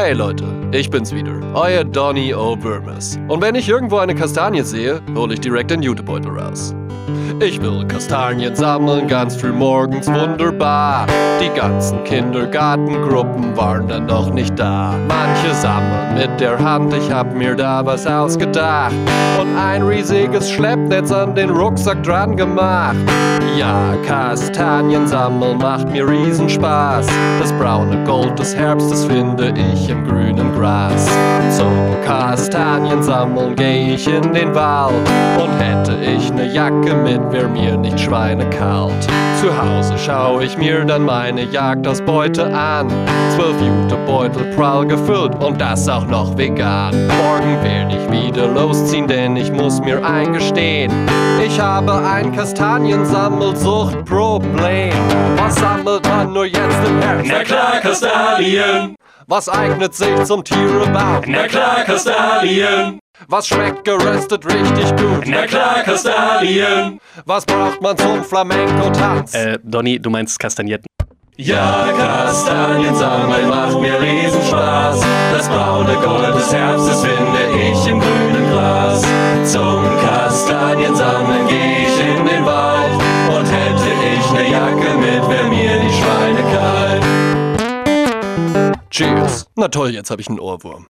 Hey Leute, ich bin's wieder, euer Donny O'Burmes. Und wenn ich irgendwo eine Kastanie sehe, hole ich direkt den Jutebeutel raus. Ich will Kastanien sammeln, ganz früh morgens wunderbar. Die ganzen Kindergartengruppen waren dann noch nicht da. Manche sammeln mit der Hand, ich hab mir da was ausgedacht. Und ein riesiges Schleppnetz an den Rucksack dran gemacht. Ja, Kastanien sammeln macht mir Riesenspaß. Das braune Gold des Herbstes finde ich im grünen Gras. Zum Kastanien sammeln geh ich in den Wald. Und hätte ich ne Jacke mit, wär mir nicht schweinekalt. Zu Hause schau ich mir dann meine Jagdausbeute an. Zwölf Jutebeutel prall gefüllt und das auch noch vegan. Morgen werd ich wieder losziehen, denn ich muss mir eingestehen, ich habe ein Kastaniensammelsuchtproblem. Was sammelt man nur jetzt im Herbst? Na klar, Kastanien. Was eignet sich zum Tierebau? Na klar, Kastanien. Was schmeckt geröstet richtig gut? Na klar, Kastanien. Was braucht man zum Flamenco-Tanz? Äh, Donny, du meinst Kastagnetten. Ja, Kastanien sammeln macht mir Riesenspaß. Das braune Gold des Herbstes finde Cheers. Na toll, jetzt habe ich einen Ohrwurm.